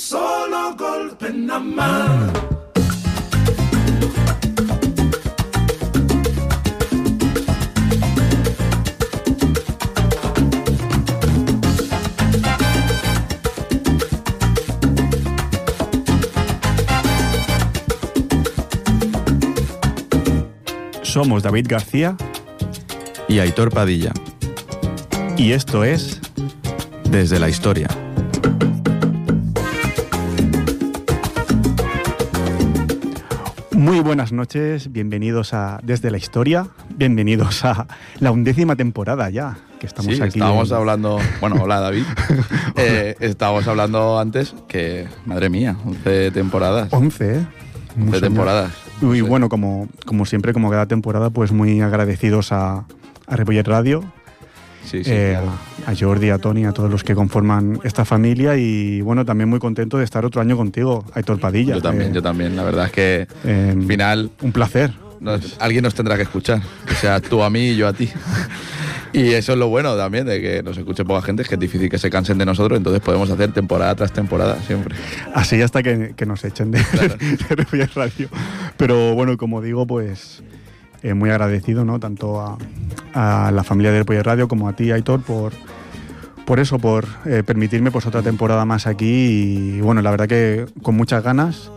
solo golpe nada más. Somos David García y Aitor Padilla, y esto es desde la historia. Muy buenas noches, bienvenidos a Desde la Historia, bienvenidos a la undécima temporada ya, que estamos Sí, aquí. estábamos hablando, bueno, hola David, Eh, estábamos hablando antes que, madre mía, 11 temporadas, 11, ¿eh? 11 Muchos temporadas. Y bueno, como, como siempre, como cada temporada, pues muy agradecidos a, a Ripollet Radio, Sí, sí, eh, claro. a Jordi, a Tony, a todos los que conforman esta familia y bueno, también muy contento de estar otro año contigo, Aitor Padilla. Yo también, Eh, yo también, la verdad es que eh, al final Un placer. nos- alguien nos tendrá que escuchar, que sea tú a mí y yo a ti. Y eso es lo bueno también, de que nos escuche poca gente, es que es difícil que se cansen de nosotros, entonces podemos hacer temporada tras temporada siempre. Así hasta que, que nos echen de, de Ripollet Radio. Pero bueno, como digo, pues eh, muy agradecido, ¿no? Tanto a, a la familia de Ripollet Radio como a ti, Aitor, por, por eso, por eh, permitirme pues otra temporada más aquí. Y bueno, la verdad que con muchas ganas,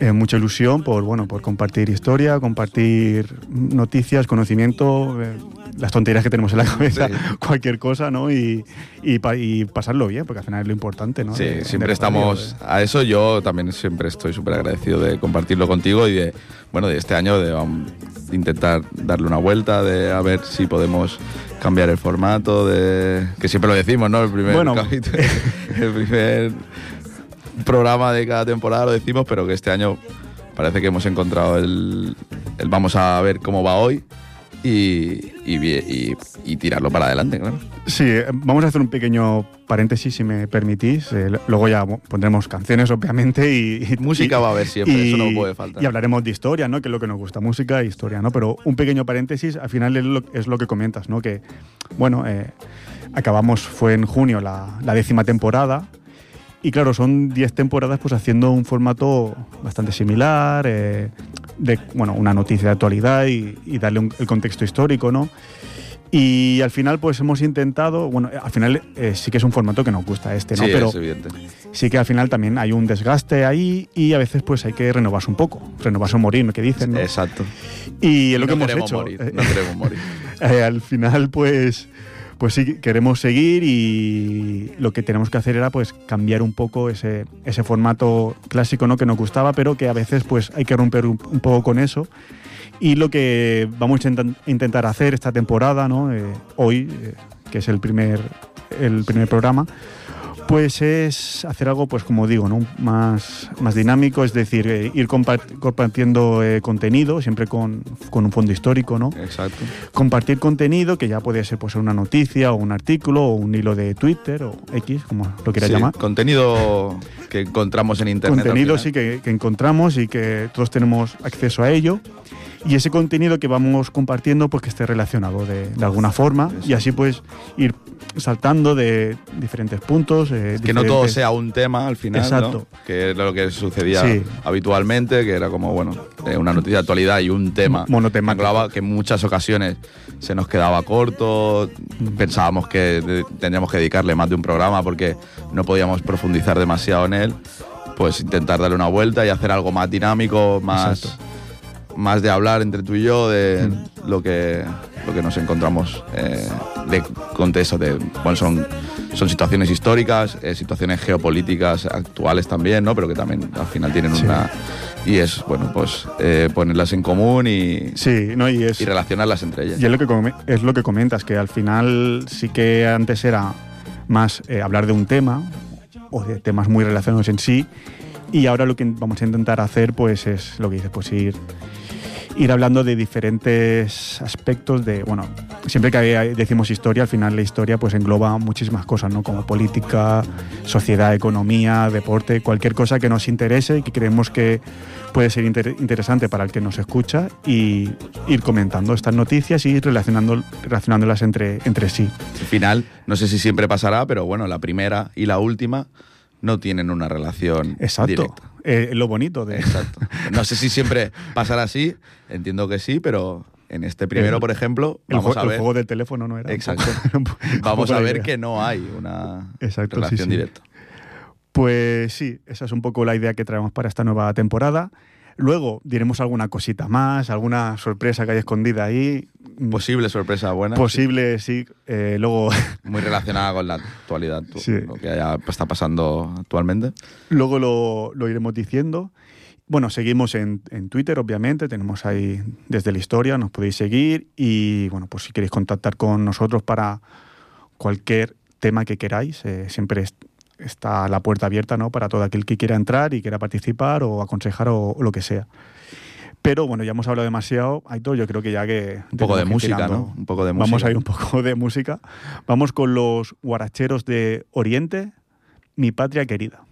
eh, mucha ilusión por, bueno, por compartir historia, compartir noticias, conocimiento, eh, las tonterías que tenemos en la cabeza, Sí. cualquier cosa, ¿no? Y, y, y pasarlo bien, porque al final es lo importante, ¿no? Sí, De- siempre estamos a eso. Yo también siempre estoy súper agradecido de compartirlo contigo y de, bueno, de este año de, um, de intentar darle una vuelta, de a ver si podemos cambiar el formato, de que siempre lo decimos, ¿no? El primer Bueno. capítulo, el primer programa de cada temporada lo decimos, pero que este año parece que hemos encontrado el, el vamos a ver cómo va hoy y, y, vi- y- y tirarlo para adelante, claro. Sí, eh, vamos a hacer un pequeño paréntesis, si me permitís. Eh, luego ya pondremos canciones, obviamente, y... Música va a haber siempre, y- eso no puede faltar. Y hablaremos de historia, ¿no? Que es lo que nos gusta, música e historia, ¿no? Pero un pequeño paréntesis, al final es lo, es lo que comentas, ¿no? Que, bueno, eh, acabamos, fue en junio la, la décima temporada, y claro, son 10 temporadas pues haciendo un formato bastante similar, eh, de bueno, una noticia de actualidad y, y darle un- el contexto histórico, ¿no? Y al final pues hemos intentado, bueno, al final eh, sí que es un formato que nos gusta este, ¿no? Sí, Pero es evidente. sí que al final también hay un desgaste ahí y a veces pues hay que renovarse un poco, renovarse o morir, que dicen, ¿no? Exacto. Y es lo no que hemos hecho. morir, no queremos morir. eh, al final, pues, pues sí, queremos seguir y lo que tenemos que hacer era pues cambiar un poco ese, ese formato clásico ¿no? que nos gustaba, pero que a veces pues hay que romper un, poco con eso. Y lo que vamos a inten- intentar hacer esta temporada, ¿no? Eh, hoy, eh, que es el primer, el primer programa, pues es hacer algo, pues como digo, ¿no? más, más dinámico, es decir, eh, ir compa- compartiendo eh, contenido, siempre con, con un fondo histórico, ¿no? Exacto. compartir contenido, que ya puede ser pues, una noticia o un artículo o un hilo de Twitter o X, como lo quieras Sí, llamar. Contenido que encontramos en internet. Contenido sí que, que encontramos y que todos tenemos acceso a ello. Y ese contenido que vamos compartiendo, pues que esté relacionado de, de alguna forma. Y así pues ir saltando de diferentes puntos. eh, Que no todo sea un tema al final, Exacto. ¿no? Que es lo que sucedía Sí. habitualmente, que era como, bueno, eh, una noticia de actualidad y un tema. Monotemático. que en muchas ocasiones se nos quedaba corto, Mm. pensábamos que tendríamos que dedicarle más de un programa porque no podíamos profundizar demasiado en él. Pues intentar darle una vuelta y hacer algo más dinámico, más, Exacto. Más de hablar entre tú y yo de Mm. lo, que, lo que nos encontramos eh, de contexto. De, bueno, son, son situaciones históricas, eh, situaciones geopolíticas actuales también, ¿no? Pero que también al final tienen Sí. una... Y es, bueno, pues eh, ponerlas en común y, Sí, ¿no? Y es, y relacionarlas entre ellas. Y es lo, que come- es lo que comentas, que al final sí que antes era más eh, hablar de un tema o de temas muy relacionados en sí y ahora lo que vamos a intentar hacer pues es lo que dices, pues ir, ir hablando de diferentes aspectos de, bueno, siempre que decimos historia, al final la historia pues engloba muchísimas cosas, ¿no? Como política, sociedad, economía, deporte, cualquier cosa que nos interese y que creemos que puede ser inter- interesante para el que nos escucha y ir comentando estas noticias y relacionando, relacionándolas entre, entre sí. Al final, no sé si siempre pasará, pero bueno, la primera y la última no tienen una relación Exacto. directa. Eh, lo bonito de. Exacto. No sé si siempre pasará así, entiendo que sí, pero en este primero, El- por ejemplo, El, vamos jue- a el ver, juego del teléfono no era. un Exacto. poco- un vamos a ver idea. que no hay una Exacto, sí, relación sí. directa. Pues sí, esa es un poco la idea que traemos para esta nueva temporada. Luego diremos alguna cosita más, alguna sorpresa que hay escondida ahí. Posible sorpresa buena. Posible, sí. Eh, luego, Muy relacionada con la actualidad, Sí. lo que haya- está pasando actualmente. luego lo, lo iremos diciendo. Bueno, seguimos en, en Twitter, obviamente. Tenemos ahí desde la historia, nos podéis seguir. Y bueno, pues si queréis contactar con nosotros para cualquier tema que queráis, eh, siempre es- está la puerta abierta ¿no? para todo aquel que quiera entrar y quiera participar o aconsejar o, o lo que sea. Pero bueno, ya hemos hablado demasiado, Aitor, yo creo que ya que... Un poco de música, tirando. ¿no? Un poco de música. Vamos a ir un poco de música. Vamos con los guaracheros de Oriente, mi patria querida.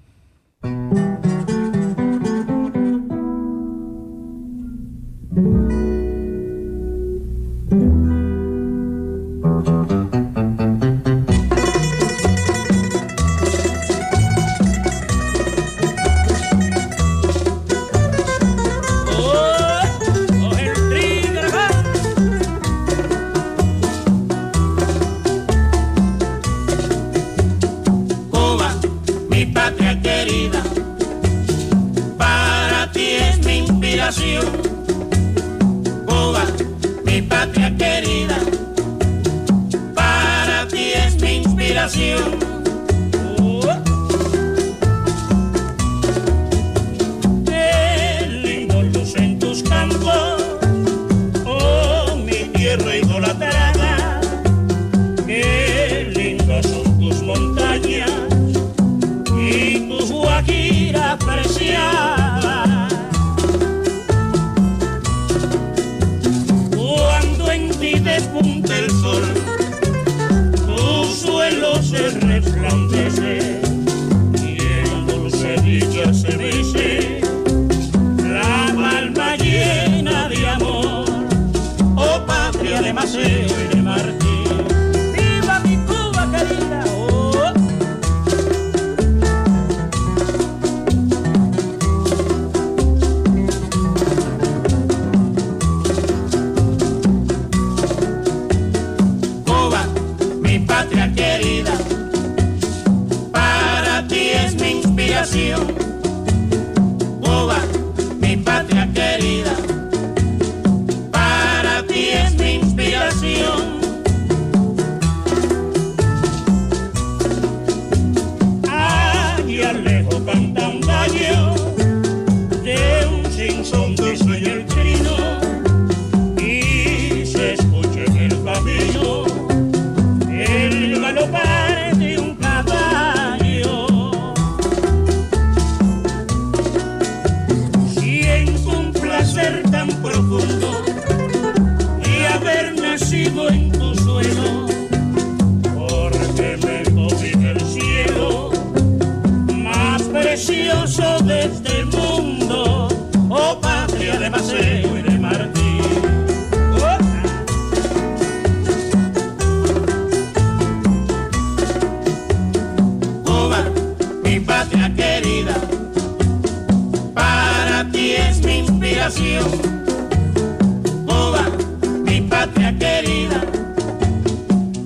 Patria querida,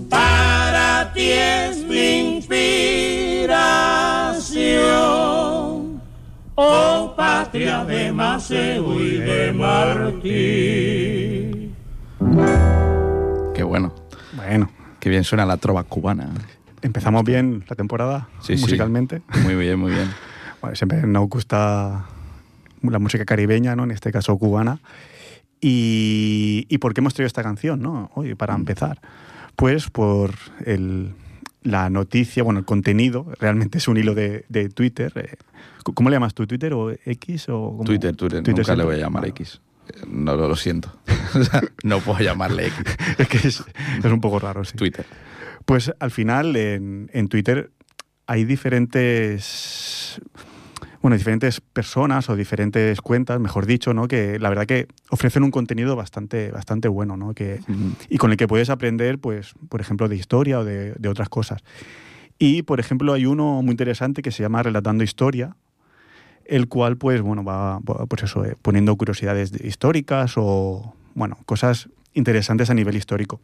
para ti es mi inspiración. Oh patria de Maceo y de Martín. Qué bueno. Bueno, Qué bien suena la trova cubana. empezamos bien la temporada Sí, sí. musicalmente. Muy bien, muy bien. Bueno, siempre nos gusta la música caribeña, ¿no? En este caso cubana. Y, y por qué hemos traído esta canción, ¿no? Hoy, para empezar. Pues por el, la noticia, bueno, el contenido, realmente es un hilo de, de Twitter. eh. ¿Cómo le llamas tú? ¿Twitter o X? O cómo? Twitter, Twitter, nunca le voy a llamar. X. No lo, lo siento. O sea, no puedo llamarle X. Es que es, es un poco raro, sí. Twitter. Pues al final en, en Twitter hay diferentes bueno, diferentes personas o diferentes cuentas, mejor dicho, ¿no? Que la verdad que ofrecen un contenido bastante, bastante bueno, ¿no? Que, y con el que puedes aprender, pues, por ejemplo, de historia o de, de otras cosas. Y, por ejemplo, hay uno muy interesante que se llama Relatando Historia, el cual, pues, bueno, va pues eso, eh, poniendo curiosidades históricas o, bueno, cosas interesantes a nivel histórico.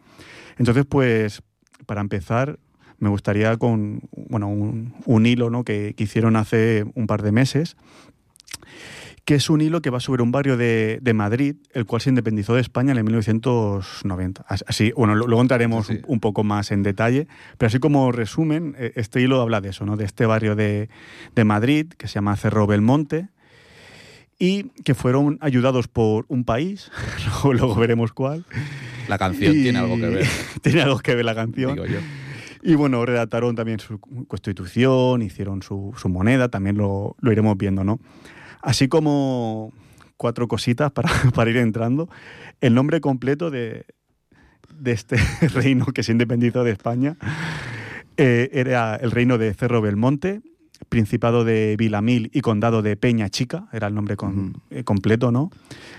Entonces, pues, para empezar, me gustaría con, bueno, un, hilo ¿no? que, que hicieron hace un par de meses, que es un hilo que va sobre un barrio de, Madrid, el cual se independizó de España en 1990. Así, bueno, luego entraremos un poco más en detalle, pero así como resumen, eh, este hilo habla de eso, ¿no? de este barrio de, Madrid que se llama Cerro Belmonte y que fueron ayudados por un país, luego, veremos cuál. La canción tiene algo que ver. tiene algo que ver la canción. Y bueno, redactaron también su constitución, hicieron su, moneda, también lo, lo iremos viendo, ¿no? Así como cuatro cositas para, ir entrando. El nombre completo de, este reino que se independizó de España eh, era el reino de Cerro Belmonte, Principado de Vilamil y Condado de Peña Chica, era el nombre eh, completo, ¿no?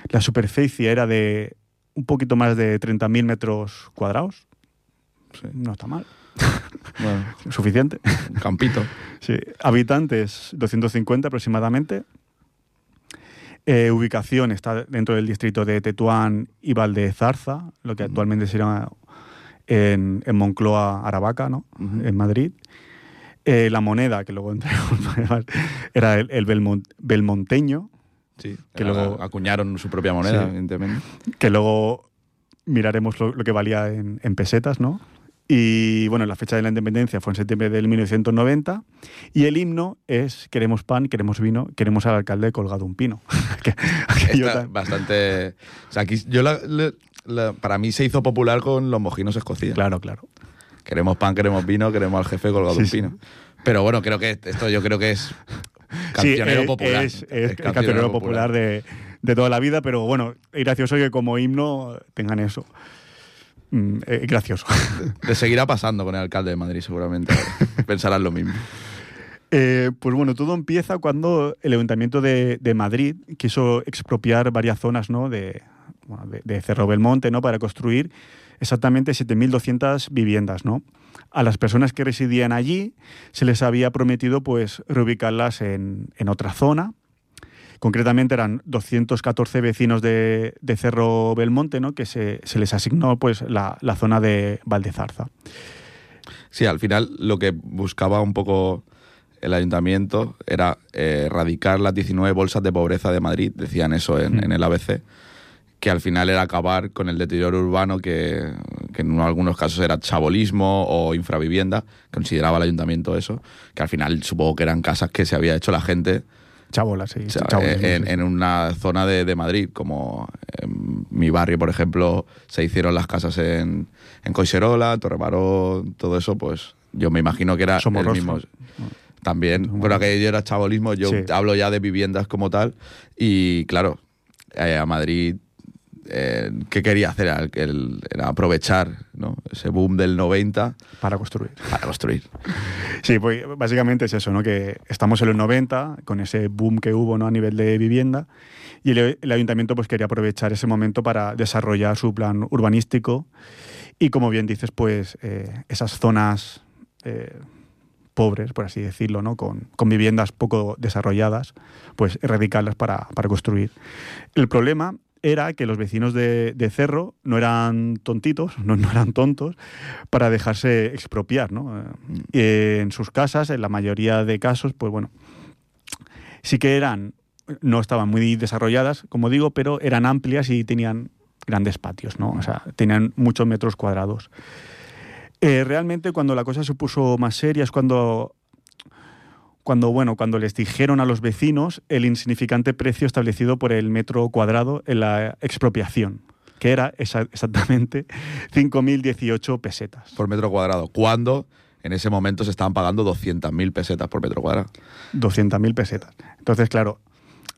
La superficie era de un poquito más de 30.000 metros cuadrados. No está mal. Bueno, Suficiente. Campito. Sí. Habitantes, 250 aproximadamente. Eh, ubicación está dentro del distrito de Tetuán y Valdezarza, lo que actualmente sería en, Moncloa, Aravaca, ¿no? en Madrid. Eh, la moneda, que luego era el, belmonteño. Sí, que luego acuñaron su propia moneda, evidentemente. Que luego miraremos lo, que valía en, en pesetas, ¿no? Y bueno, la fecha de la independencia fue en septiembre del 1990 y el himno es queremos pan, queremos vino, queremos al alcalde colgado un pino. bastante... O sea, aquí, yo para mí se hizo popular con los mojinos escocidos. Claro, claro. Queremos pan, queremos vino, queremos al jefe colgado un pino. Pero bueno, creo que esto yo creo que es cancionero popular. Es, es, cancionero, popular, de, de, toda la vida, pero bueno, es gracioso que como himno tengan eso. Mm, eh, gracioso. Te seguirá pasando con el alcalde de Madrid, seguramente. Pensarán lo mismo. Eh, pues bueno, todo empieza cuando el Ayuntamiento de, Madrid quiso expropiar varias zonas ¿no? de, de, Cerro Belmonte ¿no? para construir exactamente 7.200 viviendas. ¿no? A las personas que residían allí se les había prometido pues, reubicarlas en, en otra zona Concretamente eran 214 vecinos de, Cerro Belmonte, ¿no? que se, les asignó pues, la, zona de Valdezarza. Sí, al final lo que buscaba un poco el ayuntamiento era eh, erradicar las 19 bolsas de pobreza de Madrid, decían eso en, en, el ABC, que al final era acabar con el deterioro urbano que, que, en algunos casos era chabolismo o infravivienda, consideraba el ayuntamiento eso, que al final supongo que eran casas que se había hecho la gente Chabola, sí. en, una zona de, Madrid, como en mi barrio, por ejemplo, se hicieron las casas en, en Coiserola, Torremaró, todo eso, pues yo me imagino que era el mismo. También, pero aquello era chabolismo, yo hablo ya de viviendas como tal, y claro, eh, a Madrid eh, ¿qué quería hacer? Era, aprovechar ese boom del 90. Para construir. Para construir. Sí, pues básicamente es eso, ¿no? que estamos en los 90, con ese boom que hubo ¿no? a nivel de vivienda, y el, ayuntamiento pues, quería aprovechar ese momento para desarrollar su plan urbanístico y, como bien dices, pues eh, esas zonas... Eh, pobres, por así decirlo, ¿no? con, viviendas poco desarrolladas, pues erradicarlas para, para construir. El problema era que los vecinos de, Cerro no eran tontitos, no, eran tontos, para dejarse expropiar. ¿no? Eh, en sus casas, en la mayoría de casos, pues bueno, sí que eran, no estaban muy desarrolladas, como digo, pero eran amplias y tenían grandes patios, ¿no? O sea, tenían muchos metros cuadrados. Eh, realmente cuando la cosa se puso más seria es cuando cuando, bueno, cuando les dijeron a los vecinos el insignificante precio establecido por el metro cuadrado en la expropiación, que era exactamente 5.018 pesetas. Por metro cuadrado. Cuando en ese momento se estaban pagando 200.000 pesetas por metro cuadrado. 200.000 pesetas. Entonces, claro,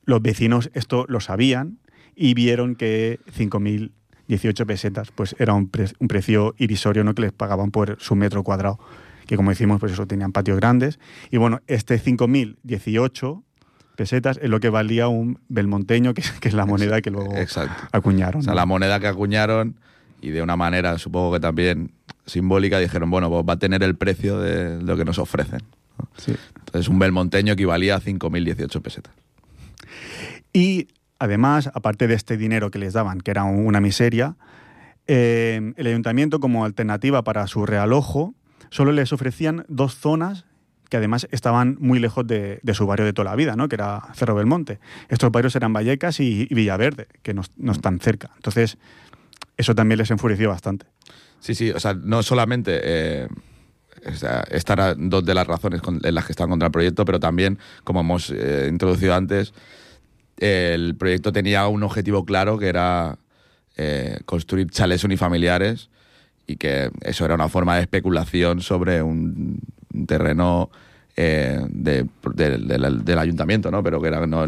los vecinos esto lo sabían y vieron que 5.018 pesetas pues era un, un precio irrisorio ¿no? que les pagaban por su metro cuadrado que como decimos, pues eso, tenían patios grandes. Y bueno, este 5.018 pesetas es lo que valía un belmonteño, que, es la moneda que luego acuñaron. O sea, la moneda que acuñaron y de una manera, supongo que también simbólica, dijeron, bueno, pues va a tener el precio de lo que nos ofrecen. ¿no? Sí. Entonces, un belmonteño equivalía a 5.018 pesetas. Y además, aparte de este dinero que les daban, que era un- una miseria, eh, el ayuntamiento, como alternativa para su realojo, solo les ofrecían dos zonas que además estaban muy lejos de, su barrio de toda la vida, ¿no? que era Cerro Belmonte. Estos barrios eran Vallecas y, Villaverde, que no, están cerca. Entonces, eso también les enfureció bastante. Sí, sí, o sea, no solamente eh, o dos de las razones en las que estaban contra el proyecto, pero también, como hemos eh, introducido antes, el proyecto tenía un objetivo claro que era eh, construir chalés unifamiliares y que eso era una forma de especulación sobre un, un terreno eh, de- de- del- del ayuntamiento, ¿no? Pero que era, no,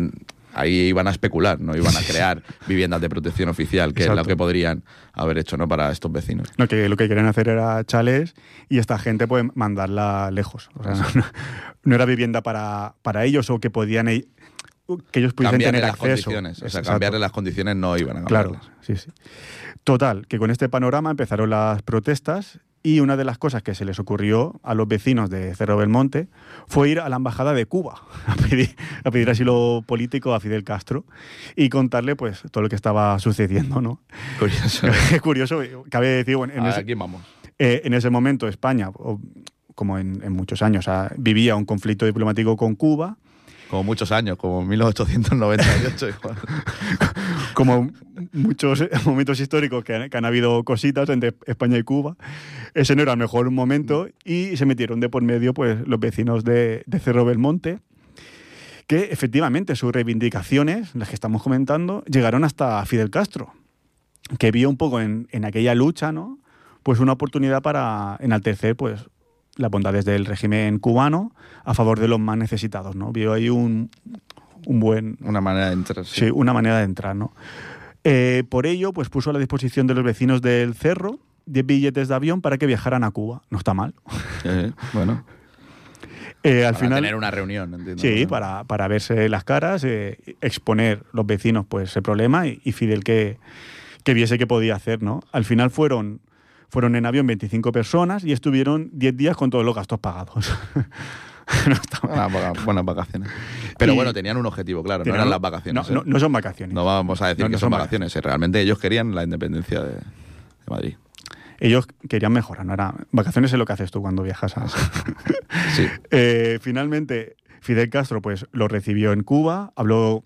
ahí iban a especular, no iban a crear viviendas de protección oficial, que es lo que podrían haber hecho ¿no? para estos vecinos. No, que lo que querían hacer era chales y esta gente pues mandarla lejos. O sea, no, no era vivienda para, para ellos o que podían e- que ellos pudiesen cambiarle tener las acceso. condiciones. O sea, cambiarle las condiciones no iban a Claro, cambiarlas. sí, sí. Total, que con este panorama empezaron las protestas y una de las cosas que se les ocurrió a los vecinos de Cerro Belmonte fue ir a la embajada de Cuba a pedir, a pedir asilo político a Fidel Castro y contarle pues todo lo que estaba sucediendo, ¿no? Curioso. Es curioso, cabe decir, bueno, en, Ahora ese, vamos. eh, en ese momento España, como en, en muchos años, o sea, vivía un conflicto diplomático con Cuba, Como muchos años, como 1898. igual. como muchos momentos históricos que han, habido cositas entre España y Cuba, ese no era el mejor momento y se metieron de por medio pues, los vecinos de, de Cerro Belmonte, que efectivamente sus reivindicaciones, las que estamos comentando, llegaron hasta Fidel Castro, que vio un poco en, en aquella lucha, ¿no? Pues una oportunidad para enaltecer, pues, las bondades del régimen cubano a favor de los más necesitados, ¿no? Vio ahí un, un buen, Una manera de entrar. Sí, una manera de entrar, ¿no? Eh, por ello, pues puso a la disposición de los vecinos del cerro 10 billetes de avión para que viajaran a Cuba. No está mal. Eh, bueno, Eh, al para final, tener una reunión, entiendo. sí, ¿no? para, para verse las caras, eh, exponer los vecinos pues el problema y, y Fidel que, que viese qué podía hacer, ¿no? Al final fueron, fueron en avión 25 personas y estuvieron 10 días con todos los gastos pagados. no está mal. Buenas, vaca- buenas vacaciones. Pero Y- bueno, tenían un objetivo, claro, no eran las vacaciones. No, ¿eh? no- no son vacaciones. No vamos a decir que son son vacaciones. eh, Realmente ellos querían la independencia de, de Madrid. Ellos querían mejorar, no era vacaciones es lo que haces tú cuando viajas a, Sí. Eh, finalmente, Fidel Castro pues, lo recibió en Cuba, habló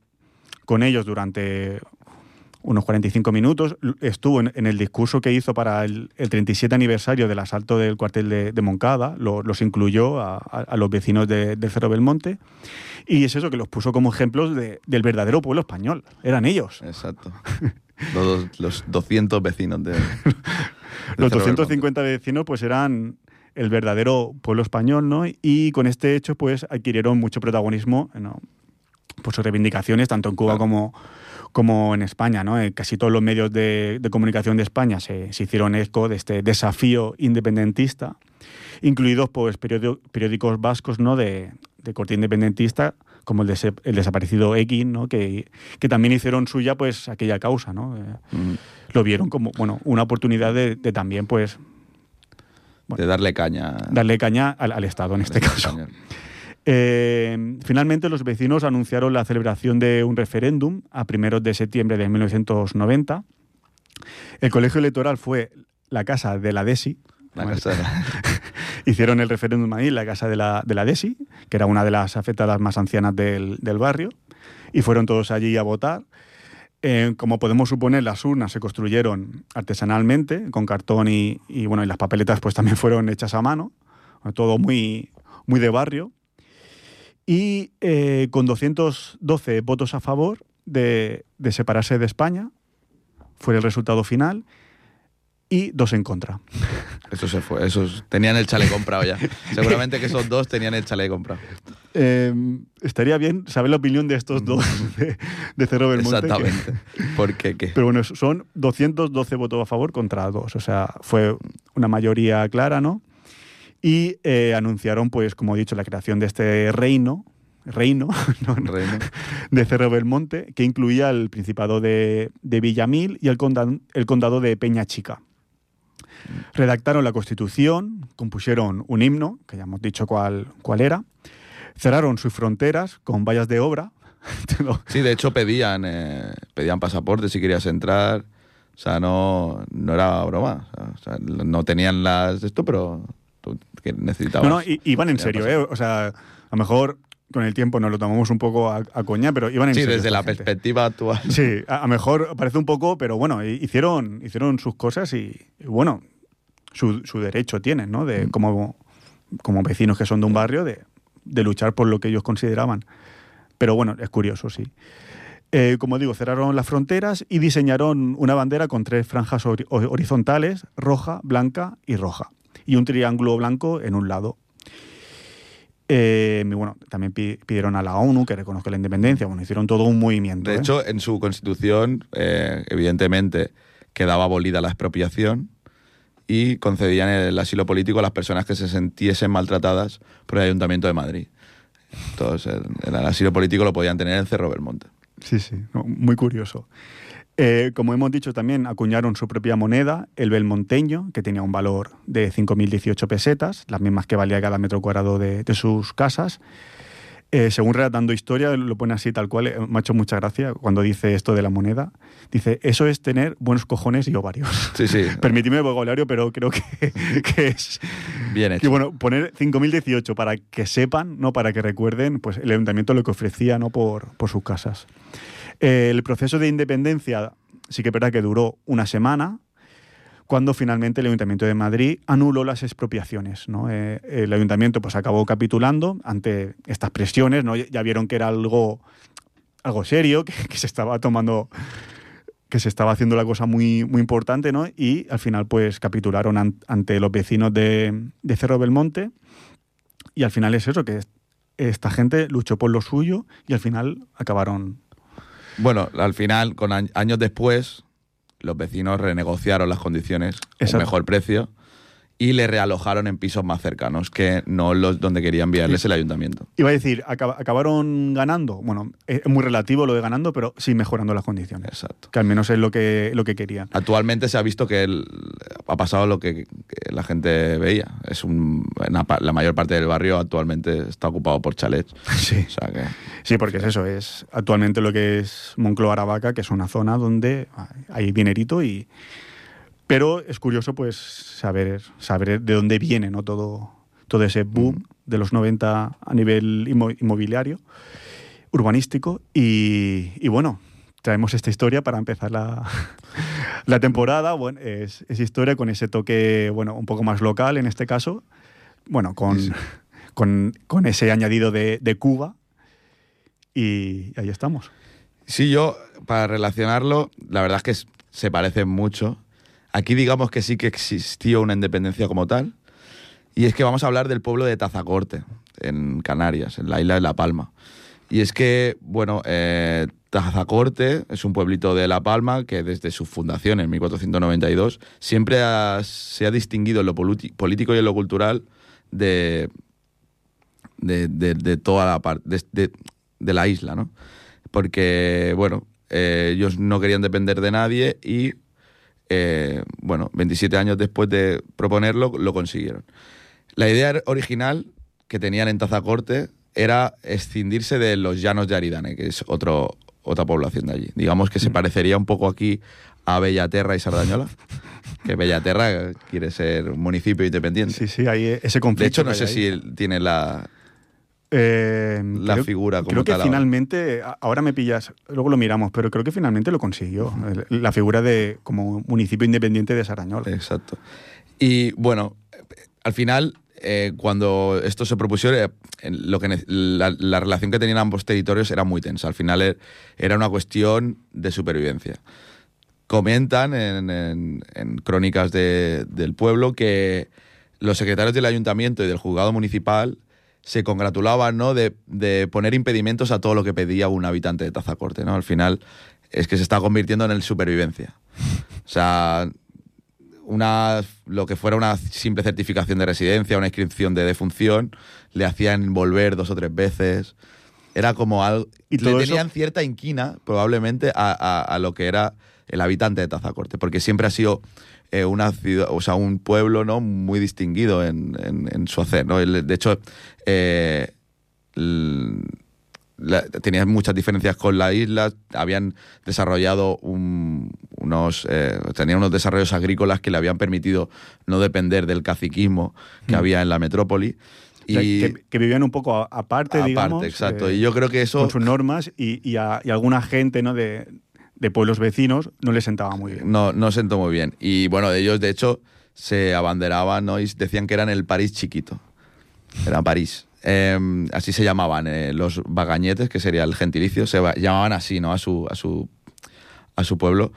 con ellos durante unos 45 minutos, estuvo en, en el discurso que hizo para el, el 37 aniversario del asalto del cuartel de, de Moncada, lo- los incluyó a, a- a los vecinos de, de Cerro Belmonte, y es eso que los puso como ejemplos de- del verdadero pueblo español, eran ellos. Exacto. Los, los 200 vecinos de. Los Cerro Belmonte. 250 vecinos pues eran el verdadero pueblo español, ¿no? Y con este hecho pues adquirieron mucho protagonismo, ¿no? Pues sus reivindicaciones tanto en Cuba Claro. como, como en España, ¿no? Eh, casi todos los medios de, de comunicación de España se, se hicieron eco de este desafío independentista, incluidos pues periódico- periódicos vascos, ¿no? De, de corte independentista como el, de, el desaparecido X, ¿no? Que, que también hicieron suya pues aquella causa, ¿no? Eh, Mm, lo vieron como bueno una oportunidad de, de también pues De darle caña. darle caña al, al Estado en este caso. Eh, finalmente los vecinos anunciaron la celebración de un referéndum a primeros de septiembre de 1990. El colegio electoral fue la casa de la DESI. La casa de la- Hicieron el referéndum ahí en la casa de la, de la DESI, que era una de las afectadas más ancianas del, del barrio, y fueron todos allí a votar. Eh, como podemos suponer, las urnas se construyeron artesanalmente, con cartón y, y, bueno, y las papeletas pues también fueron hechas a mano, todo muy, muy de barrio. Y eh, con 212 votos a favor de, de separarse de España, fue el resultado final, y dos en contra. Eso se fue. Esos tenían el chalet comprado ya. Seguramente que esos dos tenían el chalet comprado. Eh, estaría bien saber la opinión de estos dos de, de Cerro Belmonte. que- Exactamente. Porque qué. pero bueno, son 212 votos a favor contra dos. O sea, fue una mayoría clara, ¿no? Y eh, anunciaron, pues, como he dicho, la creación de este reino, reino, no, no, Reino. de Cerro Belmonte, que incluía el Principado de, de Villamil y el condado, el condado de Peña Chica. Redactaron la Constitución, compusieron un himno, que ya hemos dicho cuál, cuál era, cerraron sus fronteras con vallas de obra. sí, de hecho pedían, eh, pedían pasaporte si querías entrar. O sea, no, no era broma. O sea, no tenían las de esto, pero que necesitabas. No, no, i- iban en serio, ¿eh? O sea, a lo mejor con el tiempo nos lo tomamos un poco a, a coña, pero iban en Sí, serio. desde la gente. perspectiva actual. Sí, a lo mejor parece un poco, pero bueno, hi- hicieron, hicieron sus cosas y, y bueno, su, su derecho tienen, ¿no? Mm. De, como, como vecinos que son de un barrio, de, de luchar por lo que ellos consideraban. Pero bueno, es curioso, sí. Eh, como digo, cerraron las fronteras y diseñaron una bandera con tres franjas hori- ho- horizontales, roja, blanca y roja, y un triángulo blanco en un lado. Eh, bueno, también pi- pidieron a la ONU que reconozca la independencia. Bueno, hicieron todo un movimiento. De ¿eh? hecho, en su constitución, eh, evidentemente, quedaba abolida la expropiación y concedían el asilo político a las personas que se sintiesen maltratadas por el Ayuntamiento de Madrid. Entonces, el, el asilo político lo podían tener en Cerro Belmonte. Sí, sí, no, muy curioso. Eh, como hemos dicho también, acuñaron su propia moneda, el belmonteño, que tenía un valor de 5.018 pesetas, las mismas que valía cada metro cuadrado de, de sus casas. Eh, según relatando historia, lo pone así tal cual, eh, me ha hecho mucha gracia cuando dice esto de la moneda. Dice, eso es tener buenos cojones y ovarios. Sí, sí. Permitidme el vocabulario, pero creo que, que es... Bien hecho. bueno, poner 5.018 para que sepan, no para que recuerden, pues el ayuntamiento lo que ofrecía no por, por sus casas. El proceso de independencia sí que es verdad que duró una semana, cuando finalmente el Ayuntamiento de Madrid anuló las expropiaciones. ¿no? Eh, el Ayuntamiento pues acabó capitulando ante estas presiones, ¿no? ya vieron que era algo, algo serio, que, se estaba tomando que se estaba haciendo la cosa muy, muy importante, ¿no? Y al final, pues, capitularon an- ante los vecinos de, de Cerro Belmonte. Y al final es eso, que es- esta gente luchó por lo suyo y al final acabaron. Bueno, al final, con años después, los vecinos renegociaron las condiciones a un mejor precio y le realojaron en pisos más cercanos que no los donde quería enviarles el ayuntamiento. Iba a decir, acaba- acabaron ganando. Bueno, es muy relativo lo de ganando, pero sí mejorando las condiciones. Exacto. Que al menos es lo que, lo que querían. Actualmente se ha visto que el- ha pasado lo que, que la gente veía. Es un, una la mayor parte del barrio actualmente está ocupado por chalets. Sí. O sea que Sí, porque es eso, es actualmente lo que es Moncloa Aravaca, que es una zona donde hay dinerito y... Pero es curioso pues saber, saber de dónde viene ¿no? todo, todo ese boom de los 90 a nivel inmo- inmobiliario, urbanístico y, y bueno, traemos esta historia para empezar la, la temporada. Bueno, es, es historia con ese toque, bueno, un poco más local en este caso, bueno, con, Sí, con, con ese añadido de, de Cuba y ahí estamos. Sí, yo, para relacionarlo, la verdad es que se parecen mucho. Aquí digamos que sí que existió una independencia como tal. Y es que vamos a hablar del pueblo de Tazacorte, en Canarias, en la isla de La Palma. Y es que, bueno, eh, Tazacorte es un pueblito de La Palma que desde su fundación en 1492 siempre se ha distinguido en lo político y en lo cultural de, de, toda la parte de la isla, ¿no? Porque, bueno, eh, ellos no querían depender de nadie y, eh, bueno, 27 años después de proponerlo, lo consiguieron. La idea original que tenían en Tazacorte era escindirse de los llanos de Aridane, que es otro, otra población de allí. Digamos que se parecería un poco aquí a Bellaterra y Sardañola, que Bellaterra quiere ser un municipio independiente. Sí, sí, hay ese conflicto. de hecho, no sé si él tiene la, Eh, la figura como Creo que tal finalmente, ahora me pillas, luego lo miramos, pero creo que finalmente lo consiguió. La figura de como municipio independiente de Sarañola. Exacto. Y bueno, al final, eh, cuando esto se propuso, eh, lo que la, la relación que tenían ambos territorios era muy tensa. Al final er- era una cuestión de supervivencia. Comentan en, en- en crónicas de- del pueblo que los secretarios del ayuntamiento y del juzgado municipal se congratulaban ¿no? de, de poner impedimentos a todo lo que pedía un habitante de Tazacorte. ¿no? Al final es que se está convirtiendo en el supervivencia. O sea, una, lo que fuera una simple certificación de residencia, una inscripción de defunción, le hacían volver dos o tres veces. Era como algo... Y le eso- tenían cierta inquina, probablemente, a, a- a lo que era el habitante de Tazacorte, porque siempre ha sido eh, una ciudad, o sea, un pueblo ¿no? muy distinguido en, en- en su hacer. ¿no? De hecho, eh, l- la- tenían muchas diferencias con la isla, habían desarrollado un- unos, eh, tenían unos desarrollos agrícolas que le habían permitido no depender del caciquismo que Mm. había en la metrópoli. O sea, Y que, que vivían un poco a- aparte, aparte, digamos. exacto. eh, y yo creo que eso con sus normas y, y a, y alguna gente ¿no? de, de pueblos vecinos no les sentaba muy bien. no, no sentó muy bien. Y bueno, ellos de hecho se abanderaban ¿no? y decían que eran el París chiquito. Era París. Eh, así se llamaban eh, los bagañetes, que sería el gentilicio, se llamaban así, ¿no? A su, a su, a su pueblo.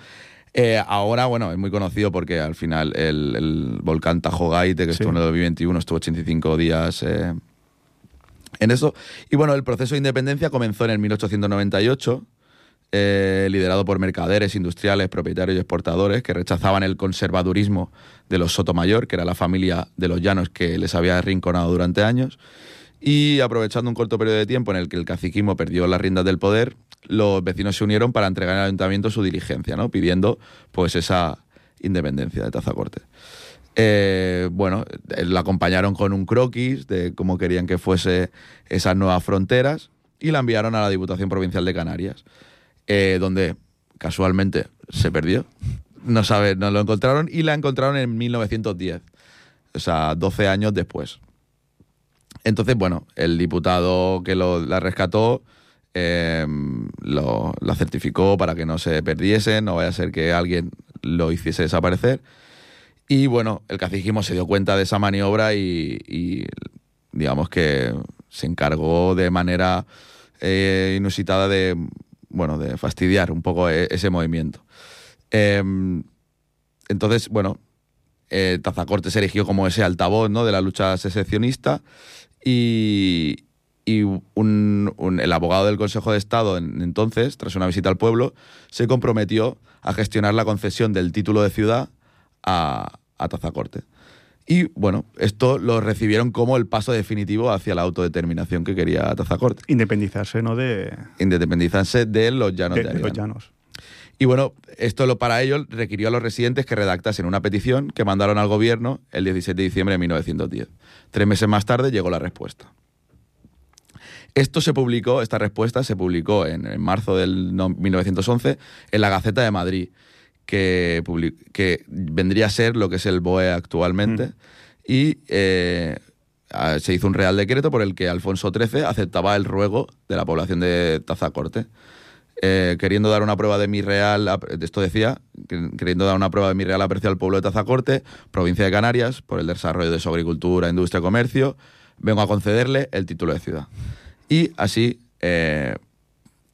Eh, ahora, bueno, es muy conocido porque al final el, el volcán Tajo Gaite, que Sí. estuvo en el 2021, estuvo 85 días eh, en eso. Y bueno, el proceso de independencia comenzó en el 1898, eh, liderado por mercaderes, industriales, propietarios y exportadores que rechazaban el conservadurismo de los Sotomayor, que era la familia de los llanos que les había arrinconado durante años. Y aprovechando un corto periodo de tiempo en el que el caciquismo perdió las riendas del poder, los vecinos se unieron para entregar al ayuntamiento su diligencia, ¿no? pidiendo pues esa independencia de Tazacorte. Eh, bueno, eh, la acompañaron con un croquis de cómo querían que fuese esas nuevas fronteras y la enviaron a la Diputación Provincial de Canarias, eh, donde casualmente se perdió. No sabe, no lo encontraron y la encontraron en 1910, o sea, 12 años después. Entonces, bueno, el diputado que lo- la rescató eh, lo, la certificó para que no se perdiese, no vaya a ser que alguien lo hiciese desaparecer. Y bueno, el caciquismo se dio cuenta de esa maniobra y, y, digamos que se encargó de manera eh, inusitada de, bueno, de fastidiar un poco e- ese movimiento. Em, entonces, bueno, eh, Tazacorte se erigió como ese altavoz ¿no? de la lucha secesionista y, y un- un- el abogado del Consejo de Estado en- entonces, tras una visita al pueblo, se comprometió a gestionar la concesión del título de ciudad a, a Tazacorte. Y bueno, esto lo recibieron como el paso definitivo hacia la autodeterminación que quería Tazacorte. Independizarse ¿no? de, Independizarse de los llanos de- de, de los llanos. Y bueno, esto lo, para ello requirió a los residentes que redactasen una petición que mandaron al gobierno el 17 de diciembre de 1910. Tres meses más tarde llegó la respuesta. Esto se publicó, esta respuesta se publicó en, en marzo del no- 1911 en la Gaceta de Madrid, que, vendría a ser lo que es el BOE actualmente. Y eh, se hizo un real decreto por el que Alfonso XIII aceptaba el ruego de la población de Tazacorte eh, queriendo dar una prueba de mi real, esto decía, que- queriendo dar una prueba de mi real aprecio al pueblo de Tazacorte, provincia de Canarias, por el desarrollo de su agricultura, industria y comercio, vengo a concederle el título de ciudad. Y así eh,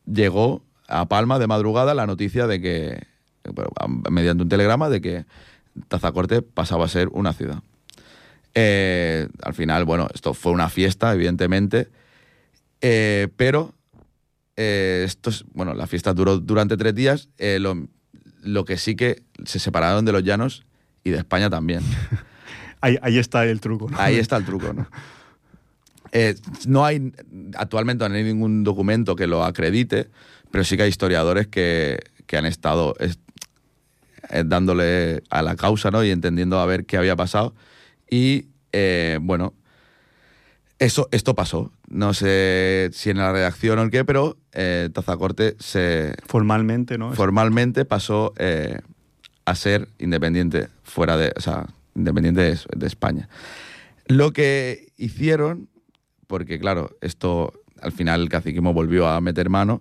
llegó a Palma de madrugada la noticia de que, mediante un telegrama, de que Tazacorte pasaba a ser una ciudad. Eh, al final, bueno, esto fue una fiesta, evidentemente, pero eh, esto es- bueno, la fiesta duró durante tres días. eh, lo, lo que sí que se separaron de los llanos y de España también. Ahí, ahí está el truco. ¿no? Ahí está el truco, ¿no? Eh, no hay, actualmente no hay ningún documento que lo acredite, pero sí que hay historiadores que, que han estado es- eh, dándole a la causa, ¿no? Y entendiendo a ver qué había pasado. Y, eh, bueno, eso, esto pasó. No sé si en la redacción o en qué, pero eh, Tazacorte se, Formalmente, ¿no? Formalmente pasó eh, a ser independiente fuera de, o sea, independiente de, de España. Lo que hicieron, porque claro, esto al final el caciquismo volvió a meter mano,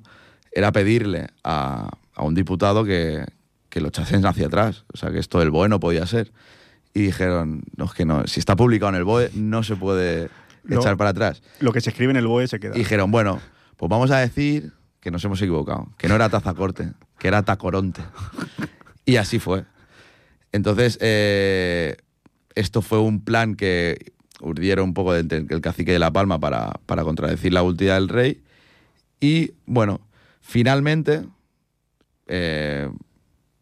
era pedirle a, a un diputado que, que lo echasen hacia atrás, o sea, que esto del BOE no podía ser. Y dijeron, no, es que no, si está publicado en el BOE no se puede Echar para atrás. Lo que se escribe en el BOE se queda. Y dijeron, bueno, pues vamos a decir que nos hemos equivocado, que no era Tazacorte, que era Tacoronte. Y así fue. Entonces, eh, esto fue un plan que urdieron un poco entre el cacique de La Palma para, para contradecir la última del rey. Y bueno, finalmente eh,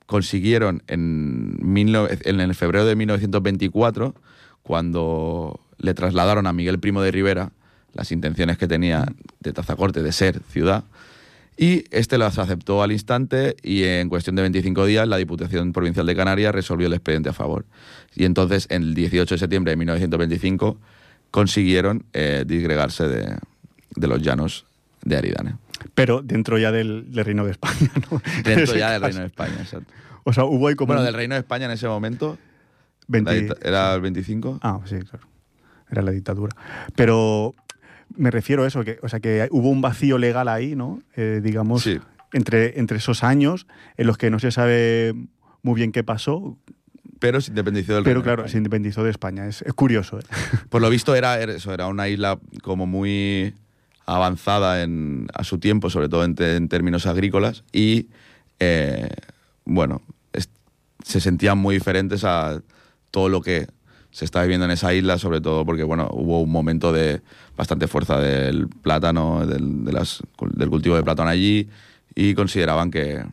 consiguieron en, 19 en el febrero de 1924, cuando le trasladaron a Miguel Primo de Rivera las intenciones que tenía de Tazacorte de ser ciudad, Y este las aceptó al instante y en cuestión de 25 días la Diputación Provincial de Canarias resolvió el expediente a favor. Y entonces, en el 18 de septiembre de 1925, consiguieron eh, disgregarse de, de los llanos de Aridane. Pero dentro ya del, del Reino de España, ¿no? En Dentro ya del caso. Reino de España, exacto. O sea, hubo ahí como... Bueno, del Reino de España en ese momento 20 la dicta- era el 25. Ah, sí, claro. Era la dictadura. Pero me refiero a eso, que, o sea, que hubo un vacío legal ahí, ¿no? Eh, digamos, Sí. entre, entre esos años en los que no se sabe muy bien qué pasó, Pero se independizó del pero de claro, se independizó de España. Es, es curioso, ¿eh? Por lo visto era, era eso, era una isla como muy avanzada en, a su tiempo, sobre todo en, te- en términos agrícolas, y eh, bueno, es- se sentían muy diferentes a todo lo que se está viviendo en esa isla, sobre todo porque bueno, hubo un momento de bastante fuerza del plátano, del, de las- del cultivo de plátano allí, y consideraban que,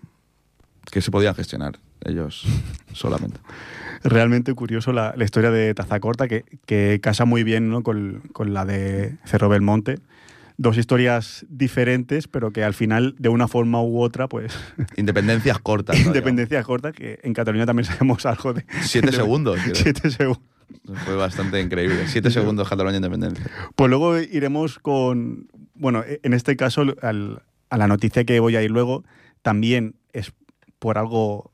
que se podían gestionar ellos solamente. Realmente curioso la, la historia de Tazacorta, que, que casa muy bien ¿no? con, con la de Cerro Belmonte. Dos historias diferentes, pero que al final, de una forma u otra, pues, Independencias cortas. ¿no? independencia corta, que en Cataluña también sabemos algo de... Siete de- segundos. Siete segundos. Fue bastante increíble. Siete segundos Cataluña Independencia. Pues luego iremos con, bueno, en este caso al- a la noticia que voy a ir luego, también es por algo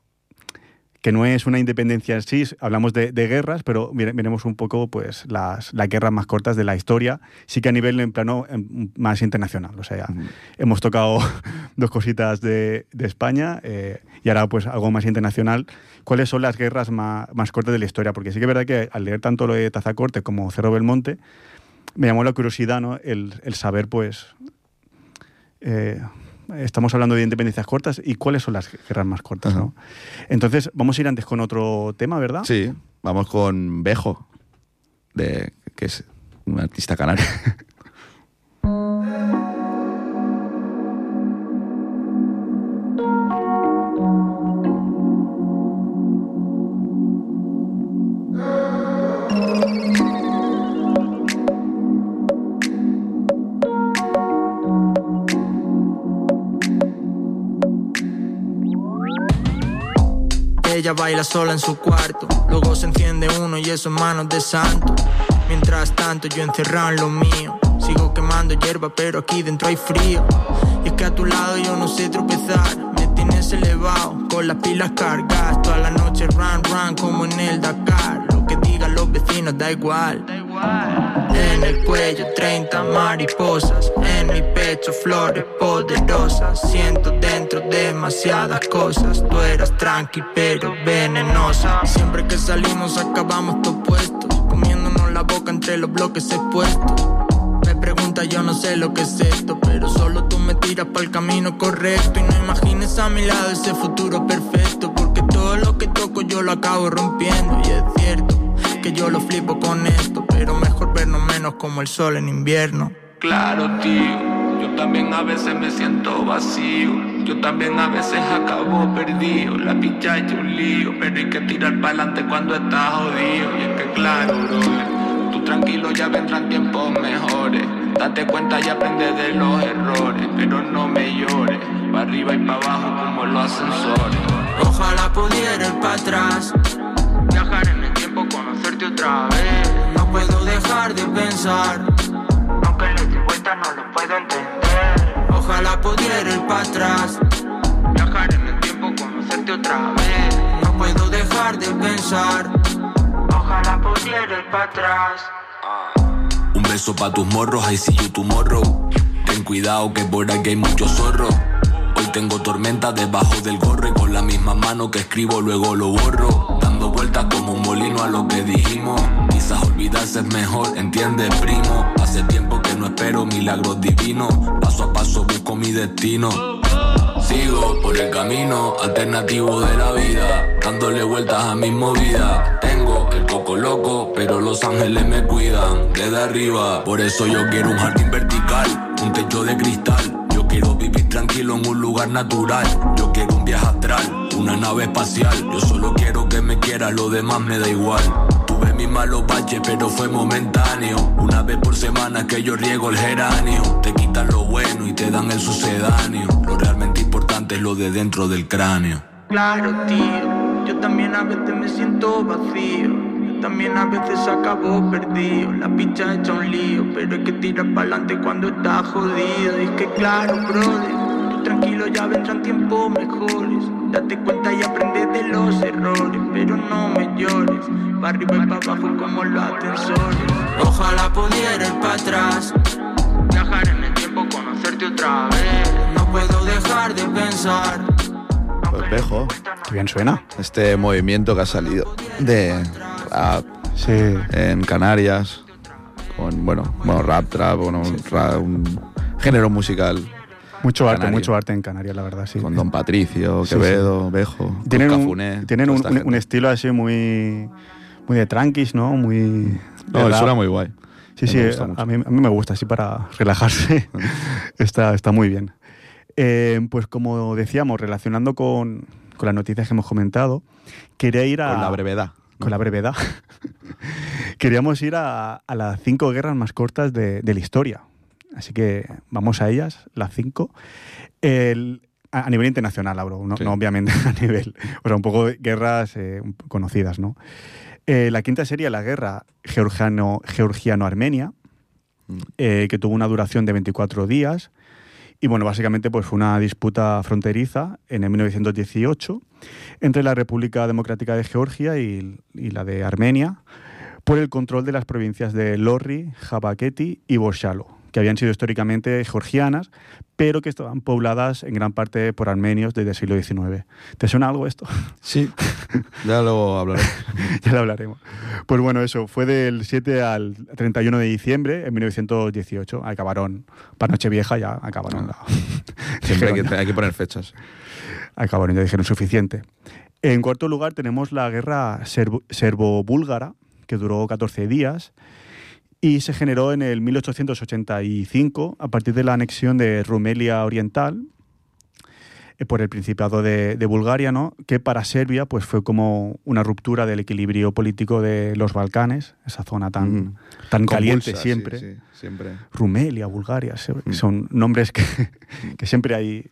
que no es una independencia en sí, hablamos de, de guerras, pero miremos un poco pues las, las guerras más cortas de la historia, sí que a nivel en plano em, más internacional, o sea, Ujú. hemos tocado dos cositas de, de España eh, y ahora pues algo más internacional. ¿Cuáles son las guerras más, más cortas de la historia? Porque sí que es verdad que al leer tanto lo de Tazacorte como Cerro Belmonte, me llamó la curiosidad, ¿no? El, el saber, pues, eh, estamos hablando de independencias cortas y cuáles son las guerras más cortas, Ajá. ¿no? Entonces, vamos a ir antes con otro tema, ¿verdad? Sí, vamos con Bejo, de, que es un artista canario. Ella baila sola en su cuarto, luego se enciende uno y eso en manos de santo. Mientras tanto yo encerrado en lo mío, sigo quemando hierba pero aquí dentro hay frío. Y es que a tu lado yo no sé tropezar, me tienes elevado con las pilas cargadas. Toda la noche run run como en el Dakar, lo que digan los vecinos da igual. En el cuello 30 mariposas, en mi pecho flores poderosas. Siento dentro demasiadas cosas. Tú eras tranqui pero venenosa. Siempre que salimos acabamos todos puestos, comiéndonos la boca entre los bloques expuestos. Me pregunta, yo no sé lo que es esto, pero solo tú me tiras para el camino correcto. Y no imagines a mi lado ese futuro perfecto, porque todo lo que toco yo lo acabo rompiendo. Y es cierto que yo lo flipo con esto, pero mejor vernos menos como el sol en invierno. Claro, tío, yo también a veces me siento vacío. Yo también a veces acabo perdido. La picha es un lío, pero hay que tirar para adelante cuando estás jodido. Y es que, claro, brother, tú tranquilo, ya vendrán tiempos mejores. Date cuenta y aprende de los errores, pero no me llores. Pa' arriba y pa' abajo como los ascensores. Ojalá pudiera ir para atrás, viajar en el tiempo, No puedo dejar de pensar, aunque le dé vuelta no lo puedo entender. Ojalá pudiera ir para atrás, viajar en el tiempo, conocerte otra vez. No puedo dejar de pensar, ojalá pudiera ir para atrás. Un beso pa' tus morros, I see you tomorrow. Ten cuidado que por aquí hay mucho zorro. Hoy tengo tormenta debajo del gorro y con la misma mano que escribo luego lo borro. Lo que dijimos. Quizás olvidarse es mejor, entiende primo. Hace tiempo que no espero milagros divinos. Paso a paso busco mi destino. Sigo por el camino alternativo de la vida, dándole vueltas a mis movidas. Tengo el coco loco, pero los ángeles me cuidan desde arriba. Por eso yo quiero un jardín vertical, un techo de cristal. Yo quiero vivir tranquilo en un lugar natural. Yo quiero un viaje astral, una nave espacial. Yo solo quiero que me quieras, lo demás me da igual. Tuve mis malos baches, pero fue momentáneo. Una vez por semana que yo riego el geranio. Te quitan lo bueno y te dan el sucedáneo. Lo realmente importante es lo de dentro del cráneo. Claro, tío, yo también a veces me siento vacío. Yo también a veces acabo perdido. La picha hecha un lío, pero hay que tirar para adelante cuando está jodido. Y es que, claro, brother, tú tranquilo, ya vendrán tiempos mejores. Date cuenta y aprende de los errores, pero no me llores. Pa' arriba y pa' abajo como los ascensores. Ojalá pudiera ir para atrás. Viajar en el tiempo, conocerte otra vez. No puedo dejar de pensar. Pues Bejo, Qué bien suena. este movimiento que ha salido de rap Sí. en Canarias, con, bueno, bueno rap, trap, bueno, un, ra- un género musical, Mucho arte, mucho arte en Canarias, la verdad, sí. con Don Patricio. Quevedo, Bejo, Tienen, con un, Cafuné, tienen un, estilo así muy, muy de tranquis, ¿no? Muy... No, rap. suena muy guay. Sí, sí, a mí, a mí me gusta, así para relajarse. está, está muy bien. Eh, pues como decíamos, relacionando con, con las noticias que hemos comentado, quería ir a... Con la brevedad. Con la brevedad. Queríamos ir a, a las cinco guerras más cortas de, de la historia. Así que vamos a ellas, las cinco. El- a, a nivel internacional hablo, no, Sí. no obviamente a nivel... O sea, un poco de guerras eh, conocidas, ¿no? Eh, la quinta sería la guerra georgiano- georgiano-armenia, Mm. eh, que tuvo una duración de 24 días. Y bueno, básicamente pues fue una disputa fronteriza en el 1918 entre la República Democrática de Georgia y, y la de Armenia por el control de las provincias de Lorri, Jabaketi y Borshalo, que habían sido históricamente georgianas, pero que estaban pobladas en gran parte por armenios desde el siglo XIX. ¿Te suena algo esto? Sí, ya lo hablaré. ya lo hablaremos. Pues bueno, eso fue del 7 al 31 de diciembre en 1918. Acabaron, para Nochevieja ya acabaron. la- Siempre hay que, hay que poner fechas. acabaron, ya dijeron suficiente. En cuarto lugar tenemos la guerra serbo- serbo-búlgara, que duró 14 días y se generó en el 1885 a partir de la anexión de Rumelia Oriental eh, por el Principado de, de Bulgaria, ¿no? que para Serbia pues, fue como una ruptura del equilibrio político de los Balcanes, esa zona tan, Mm. tan caliente Convulsa, siempre. Sí, sí, siempre. Rumelia, Bulgaria, Mm. son nombres que, que siempre hay,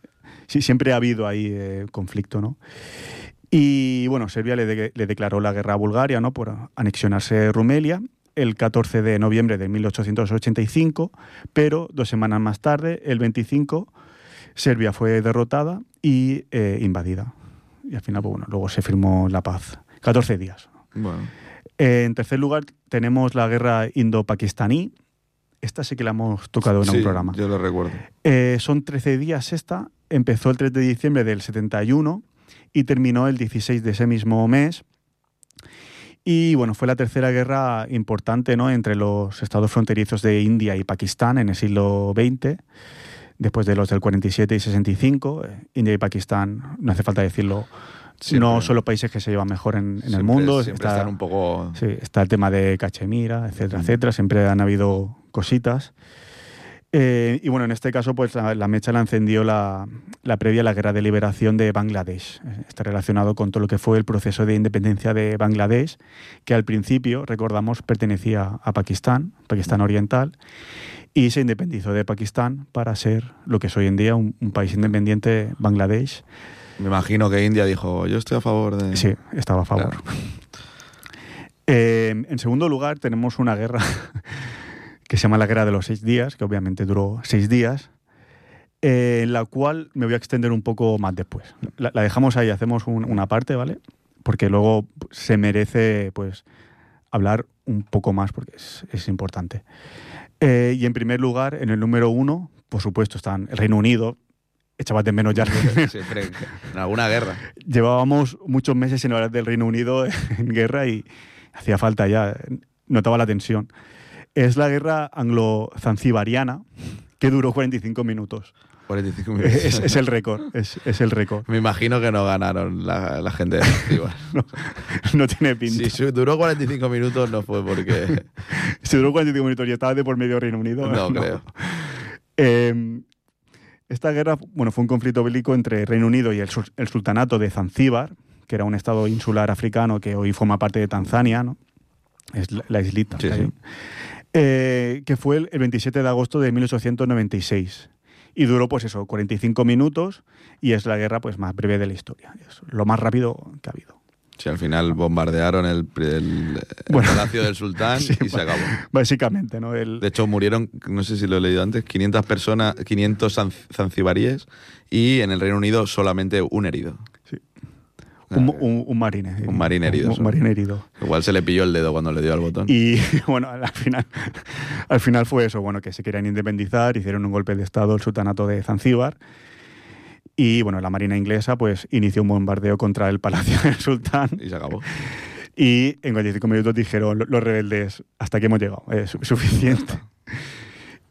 sí, siempre ha habido ahí eh, conflicto, ¿no? Y bueno, Serbia le, de- le declaró la guerra a Bulgaria, ¿no? Por anexionarse Rumelia el 14 de noviembre de 1885, pero dos semanas más tarde, el 25, Serbia fue derrotada y eh, invadida. Y al final, pues bueno, luego se firmó la paz. 14 días. Bueno, Eh, en tercer lugar tenemos la guerra indo-pakistaní. Esta sí que la hemos tocado en sí, un programa. Yo lo recuerdo. Eh, son 13 días esta. Empezó el 3 de diciembre del 71 y terminó el 16 de ese mismo mes. Y bueno, fue la tercera guerra importante ¿no? entre los estados fronterizos de India y Pakistán en el siglo XX, después de los del 47 y 65. Eh, India y Pakistán, no hace falta decirlo, Siempre. no son los países que se llevan mejor en, en el mundo. Siempre Está- están un poco. Sí, está el tema de Cachemira, etcétera, Mm. etcétera. Siempre han habido cositas. Eh, y bueno, en este caso, pues la, la mecha la encendió la, la previa a la guerra de liberación de Bangladesh. Está relacionado con todo lo que fue el proceso de independencia de Bangladesh, que al principio, recordamos, pertenecía a Pakistán, Pakistán Oriental, y se independizó de Pakistán para ser lo que es hoy en día un, un país independiente, Bangladesh. Me imagino que India dijo, yo estoy a favor de. Sí, estaba a favor. Claro. Eh, en segundo lugar, tenemos una guerra que se llama la Guerra de los Seis Días, que obviamente duró seis días, eh, en la cual me voy a extender un poco más después. La, la dejamos ahí, hacemos un- una parte, ¿vale? Porque luego se merece, pues, hablar un poco más, porque es, es importante. Eh, y en primer lugar, en el número uno, por supuesto, están el Reino Unido. Echabas de menos ya. Siempre en alguna guerra. Llevábamos muchos meses sin hablar del Reino Unido en guerra y hacía falta ya, notaba la tensión. Es la guerra anglo-zanzibariana que duró 45 minutos. 45 minutos. Es, es el récord, es, es el récord. Me imagino que no ganaron la, la gente de Zanzíbar. No, no tiene pinta. Si duró 45 minutos no fue porque... Si duró 45 minutos y estaba de por medio Reino Unido. No, creo. Eh, esta guerra bueno, fue un conflicto bélico entre Reino Unido y el, el sultanato de Zanzíbar, que era un estado insular africano que hoy forma parte de Tanzania, ¿no? es la, la islita. Sí, sí. Eh, que fue el, el 27 de agosto de 1896. Y duró, pues eso, 45 minutos y es la guerra pues más breve de la historia. Es lo más rápido que ha habido. Sí, al final bombardearon el, el- el Bueno. palacio del sultán Sí, y se acabó. Básicamente, ¿no? El, De hecho, murieron, no sé si lo he leído antes, 500 personas, 500 zan- zanzibaríes y en el Reino Unido solamente un herido. Un, un- un marine. Un marín herido, Un, solo. marín herido. Igual se le pilló el dedo cuando le dio al botón. Y bueno, al final, al final fue eso, bueno, que se querían independizar, hicieron un golpe de Estado el sultanato de Zanzíbar. Y bueno, la marina inglesa pues inició un bombardeo contra el palacio del sultán. Y se acabó. Y en 45 minutos dijeron lo- los rebeldes, hasta aquí hemos llegado, es su- suficiente.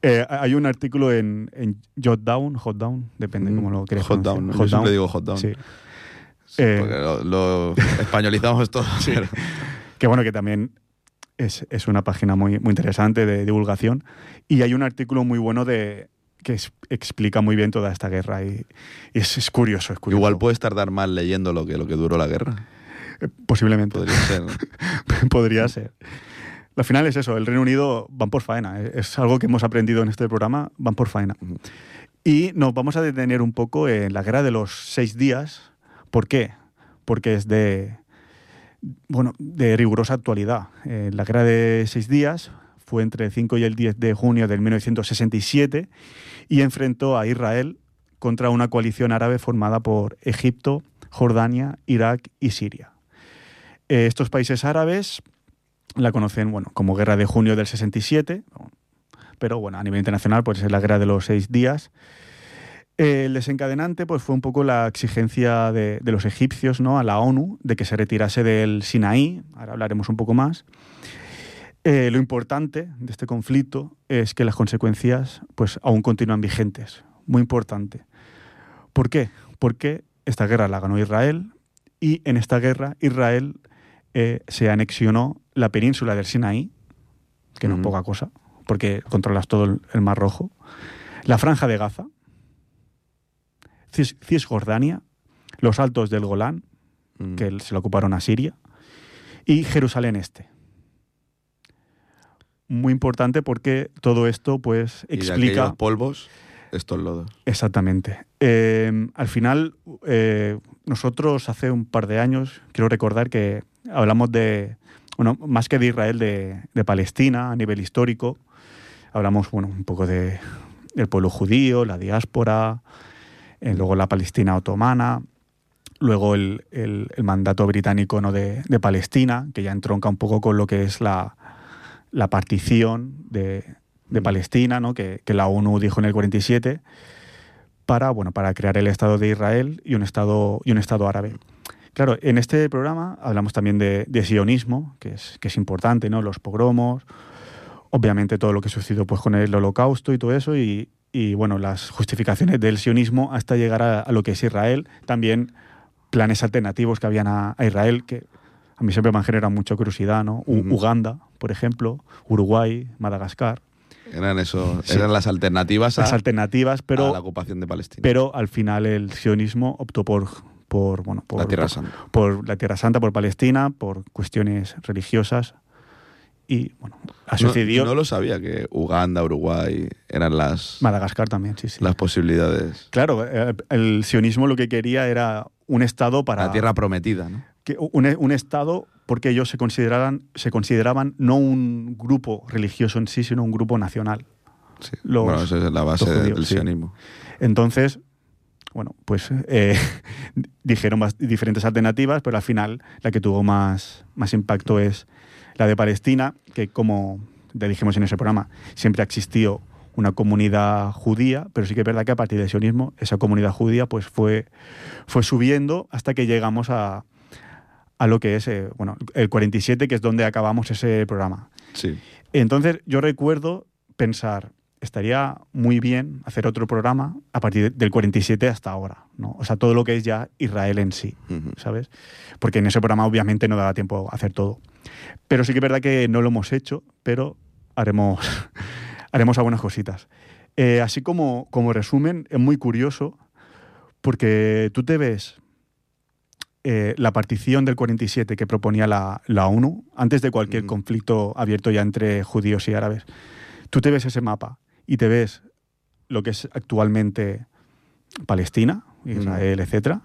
Eh, hay un artículo en, en Jotdown, Hotdown, depende Mm, cómo lo quieras Hot pronunciar. down, ¿no? Yo Hotdown. siempre digo hot down. Sí. Sí, Eh, porque lo, lo españolizamos todo. pero- Que bueno, que también es, es una página muy, muy interesante de divulgación. Y hay un artículo muy bueno de que es- explica muy bien toda esta guerra. Y, y es, es curioso, es curioso. Igual puedes tardar más leyendo lo que, lo que duró la guerra. Eh, Posiblemente. Podría ser. ¿no? Podría ser. Al final es eso, el Reino Unido van por faena. Es algo que hemos aprendido en este programa, van por faena. Y nos vamos a detener un poco en la guerra de los seis días. ¿Por qué? Porque es de, bueno, de rigurosa actualidad. Eh, la guerra de seis días fue entre el 5 y el 10 de junio de 1967 y enfrentó a Israel contra una coalición árabe formada por Egipto, Jordania, Irak y Siria. Eh, estos países árabes la conocen bueno, como Guerra de Junio del 67, pero bueno, a nivel internacional pues es la Guerra de los Seis Días. El desencadenante pues, fue un poco la exigencia de, de los egipcios ¿no? a la ONU de que se retirase del Sinaí, ahora hablaremos un poco más. Eh, lo importante de este conflicto es que las consecuencias pues, aún continúan vigentes, muy importante. ¿Por qué? Porque esta guerra la ganó Israel y en esta guerra Israel eh, se anexionó la península del Sinaí, que no es poca cosa, porque controlas todo el Mar Rojo, la Franja de Gaza, Cis- Cisjordania, los Altos del Golán, Mm. que se lo ocuparon a Siria, y Jerusalén Este. Muy importante porque todo esto pues Y de explica aquellos polvos, estos lodos. Exactamente. Eh, al final, eh, nosotros hace un par de años, quiero recordar que hablamos de, bueno, más que de Israel, de, de Palestina a nivel histórico. Hablamos, bueno, un poco de, del pueblo judío, la diáspora, eh, luego la Palestina otomana, luego el, el- el mandato británico ¿no? de, de Palestina, que ya entronca un poco con lo que es la, la partición de, de Palestina, ¿no? que, que la ONU dijo en el 47, para, bueno, para crear el Estado de Israel y un Estado, y un estado árabe. Claro, en este programa hablamos también de, de sionismo, que es, que es importante, ¿no? Los pogromos, obviamente todo lo que sucedió pues, con el holocausto y todo eso, y, y, bueno, las justificaciones del sionismo hasta llegar a, a lo que es Israel, también planes alternativos que habían a, a Israel, que a mí siempre me han generado mucha curiosidad, ¿no? U-. Uganda, por ejemplo, Uruguay, Madagascar, Eran, eso, Sí. eran las alternativas a, las alternativas, a pero la ocupación de Palestina. pero al final el sionismo optó por, por, bueno, por la Tierra por- Santa. por la Tierra Santa, por Palestina, por cuestiones religiosas. Y bueno, ha No- sucedido. No, lo sabía que Uganda, Uruguay eran las, Madagascar también, sí, sí. las posibilidades. Claro, eh, el sionismo lo que quería era un Estado para. La tierra prometida, ¿no? que- un, un Estado porque ellos se consideraban, se consideraban no un grupo religioso en sí, sino un grupo nacional. Sí. Los- bueno, esa es la base judíos, del sí. sionismo. Entonces, bueno, pues eh, dijeron bast- diferentes alternativas, pero al final la que tuvo más, más impacto es la de Palestina, que como ya dijimos en ese programa, siempre ha existido una comunidad judía, pero sí que es verdad que a partir del sionismo esa comunidad judía pues fue, fue subiendo hasta que llegamos a, a lo que es eh, bueno, el 47, que es donde acabamos ese programa. Sí. Entonces yo recuerdo pensar, estaría muy bien hacer otro programa a partir del 47 hasta ahora, ¿no? O sea, todo lo que es ya Israel en sí. ¿sabes? Porque en ese programa obviamente no daba tiempo a hacer todo. Pero sí que es verdad que no lo hemos hecho, pero haremos, haremos algunas cositas. Eh, así como, como resumen, es muy curioso porque tú te ves eh, la partición del 47 que proponía la, la ONU, antes de cualquier conflicto abierto ya entre judíos y árabes. Tú te ves ese mapa y te ves lo que es actualmente Palestina, Israel, etcétera,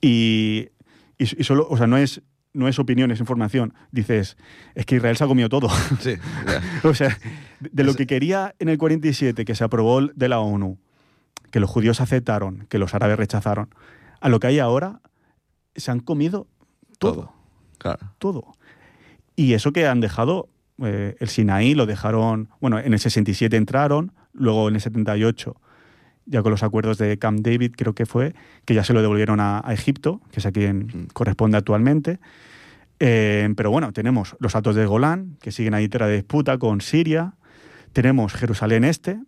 y, y, y solo, o sea, no es, no es opinión, es información. Dices, es que Israel se ha comido todo. Sí. O sea, de, de lo que quería en el 47, que se aprobó de la ONU, que los judíos aceptaron, que los árabes rechazaron, a lo que hay ahora, se han comido todo, Todo. Claro. todo. Y eso que han dejado, eh, el Sinaí lo dejaron, bueno, en el 67 entraron, luego en el 78, ya con los acuerdos de Camp David, creo que fue, que ya se lo devolvieron a, a Egipto, que es a quien Mm. corresponde actualmente. Eh, pero bueno, tenemos los Atos de Golán, que siguen ahí tras disputa con Siria. Tenemos Jerusalén Este,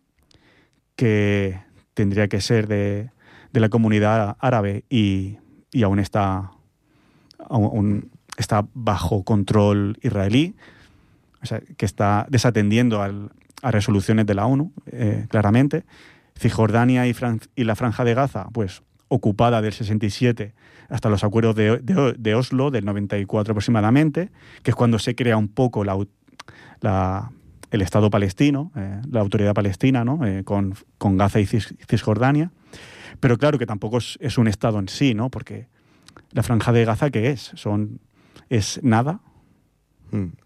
que tendría que ser de, de la comunidad árabe y, y aún está, aún está bajo control israelí, que está desatendiendo al- a resoluciones de la ONU, eh, claramente. Cisjordania y, la Franja de Gaza, pues ocupada del 67 hasta los acuerdos de, Oslo del 94 aproximadamente, que es cuando se crea un poco la, el Estado palestino, eh, la autoridad palestina, ¿no? Eh, con, con Gaza y Cis- Cisjordania. Pero claro que tampoco es, es un Estado en sí, ¿no? Porque la Franja de Gaza, ¿qué es? Son, es nada.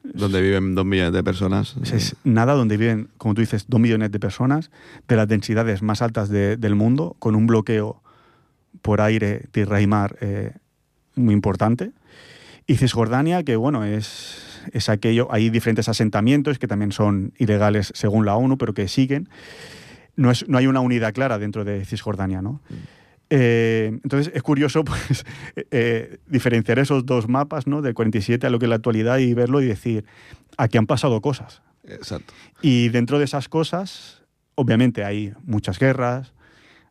Donde viven dos millones de personas. es nada donde viven, como tú dices, dos millones de personas, de las densidades más altas de- del mundo, con un bloqueo por aire, tierra y mar eh, muy importante. Y Cisjordania, que bueno, es, es aquello, hay diferentes asentamientos que también son ilegales según la ONU, pero que siguen. No, es, no hay una unidad clara dentro de Cisjordania, ¿no? Eh, entonces es curioso pues, eh, diferenciar esos dos mapas, ¿no? Del 47 a lo que es la actualidad y verlo y decir, aquí han pasado cosas. Exacto. Y dentro de esas cosas, obviamente hay muchas guerras,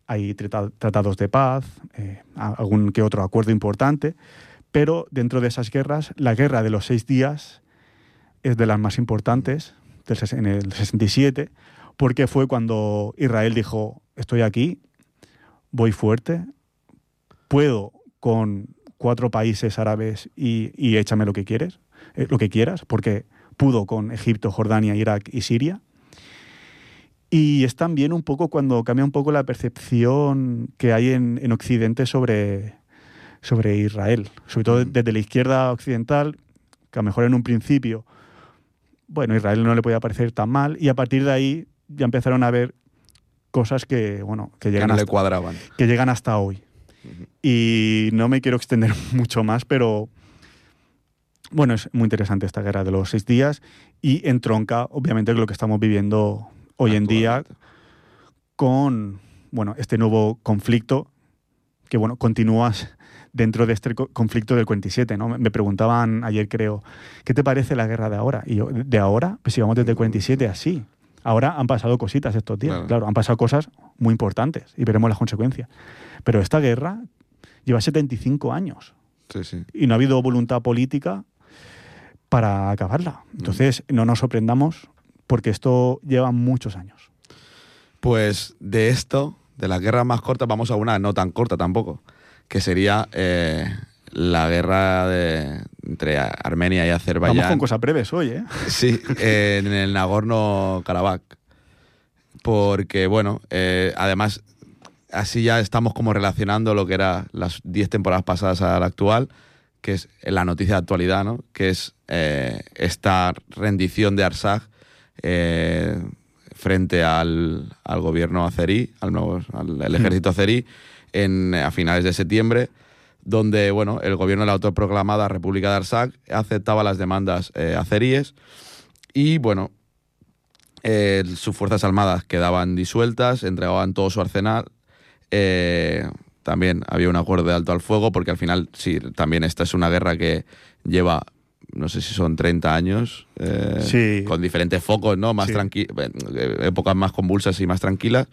hay trata- tratados de paz, eh, algún que otro acuerdo importante, pero dentro de esas guerras, la guerra de los seis días es de las más importantes en el 67, porque fue cuando Israel dijo, estoy aquí, voy fuerte, puedo con cuatro países árabes y, y échame lo que quieres, eh, lo que quieras, porque pudo con Egipto, Jordania, Irak y Siria. Y es también un poco cuando cambia un poco la percepción que hay en, en Occidente sobre, sobre Israel, sobre todo Mm. desde la izquierda occidental, que a lo mejor en un principio, bueno, Israel no le podía parecer tan mal, y a partir de ahí ya empezaron a ver cosas que, bueno, que Que llegan, le hasta, cuadraban. que llegan hasta hoy. Y no me quiero extender mucho más, pero bueno, es muy interesante esta guerra de los seis días y entronca, obviamente, con lo que estamos viviendo hoy en día con bueno, este nuevo conflicto que bueno, continúas dentro de este co- conflicto del 47, ¿no? Me preguntaban ayer, creo, ¿qué te parece la guerra de ahora? Y yo, ¿de ahora? Pues si vamos desde el 47 así. Ahora han pasado cositas estos días, Claro. claro, han pasado cosas muy importantes y veremos las consecuencias. Pero esta guerra lleva 75 años Sí, sí. y no ha habido voluntad política para acabarla. Entonces, no nos sorprendamos porque esto lleva muchos años. Pues de esto, de las guerras más cortas, vamos a una no tan corta tampoco, que sería eh, la guerra de, entre Armenia y Azerbaiyán. Vamos con cosas breves hoy, ¿eh? Sí, eh, en el Nagorno-Karabaj. Porque, bueno, eh, además, así ya estamos como relacionando lo que era las 10 temporadas pasadas a la actual, que es la noticia de actualidad, ¿no? Que es eh, esta rendición de Arsaj eh, frente al, al gobierno azerí, al, nuevo, al ejército azerí, en, a finales de septiembre, donde bueno, el gobierno de la autoproclamada República de Arsaj aceptaba las demandas eh, azeríes y bueno, eh, sus fuerzas armadas quedaban disueltas, entregaban todo su arsenal. eh, también había un acuerdo de alto al fuego, porque al final, sí, también esta es una guerra que lleva, no sé si son 30 años, eh, Sí. con diferentes focos, ¿no? Más Sí. tranqui- épocas más convulsas y más tranquilas,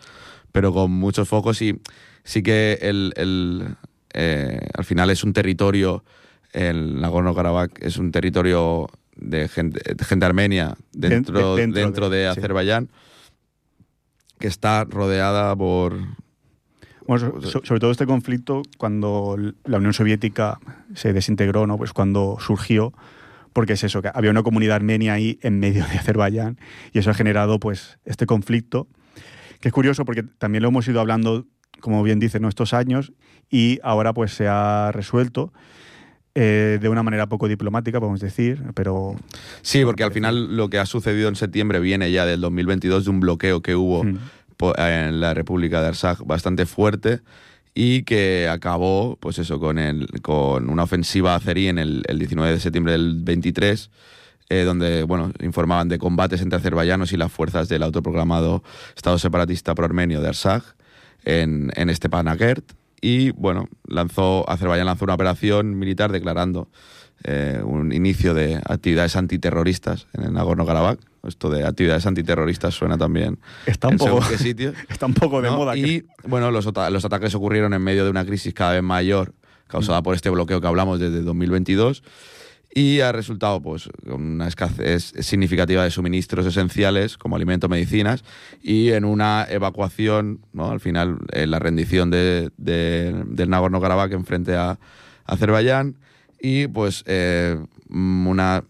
pero con muchos focos y sí que el, el, eh, al final es un territorio, el Nagorno-Karabaj es un territorio de gente, de gente armenia dentro, de- dentro dentro, de- de, sí. Azerbaiyán que está rodeada por Bueno, so- sobre todo este conflicto cuando la Unión Soviética se desintegró, ¿no? Pues cuando surgió, porque es eso, que había una comunidad armenia ahí en medio de Azerbaiyán y eso ha generado pues este conflicto, que es curioso porque también lo hemos ido hablando, como bien dice, ¿no? estos años y ahora pues se ha resuelto eh, de una manera poco diplomática, podemos decir, pero Sí, porque al final lo que ha sucedido en septiembre viene ya del 2022 de un bloqueo que hubo Mm. en la República de Arsaj bastante fuerte y que acabó, pues eso, con, el, con una ofensiva azerí en el, el 19 de septiembre del 23, eh, donde, bueno, informaban de combates entre azerbaiyanos y las fuerzas del autoproclamado Estado separatista pro-armenio de Arsaj en, en Stepanakert. Y, bueno, lanzó, Azerbaiyán lanzó una operación militar declarando eh, un inicio de actividades antiterroristas en Nagorno-Karabaj. Esto de actividades antiterroristas suena también está un en poco, qué sitios. está un poco de ¿no? moda. Y bueno, los, los ataques ocurrieron en medio de una crisis cada vez mayor causada por este bloqueo que hablamos desde 2022 y ha resultado pues una escasez significativa de suministros esenciales como alimentos, medicinas y en una evacuación, ¿no? al final en la rendición de, de- del Nagorno-Karabaj en frente a Azerbaiyán y pues eh, una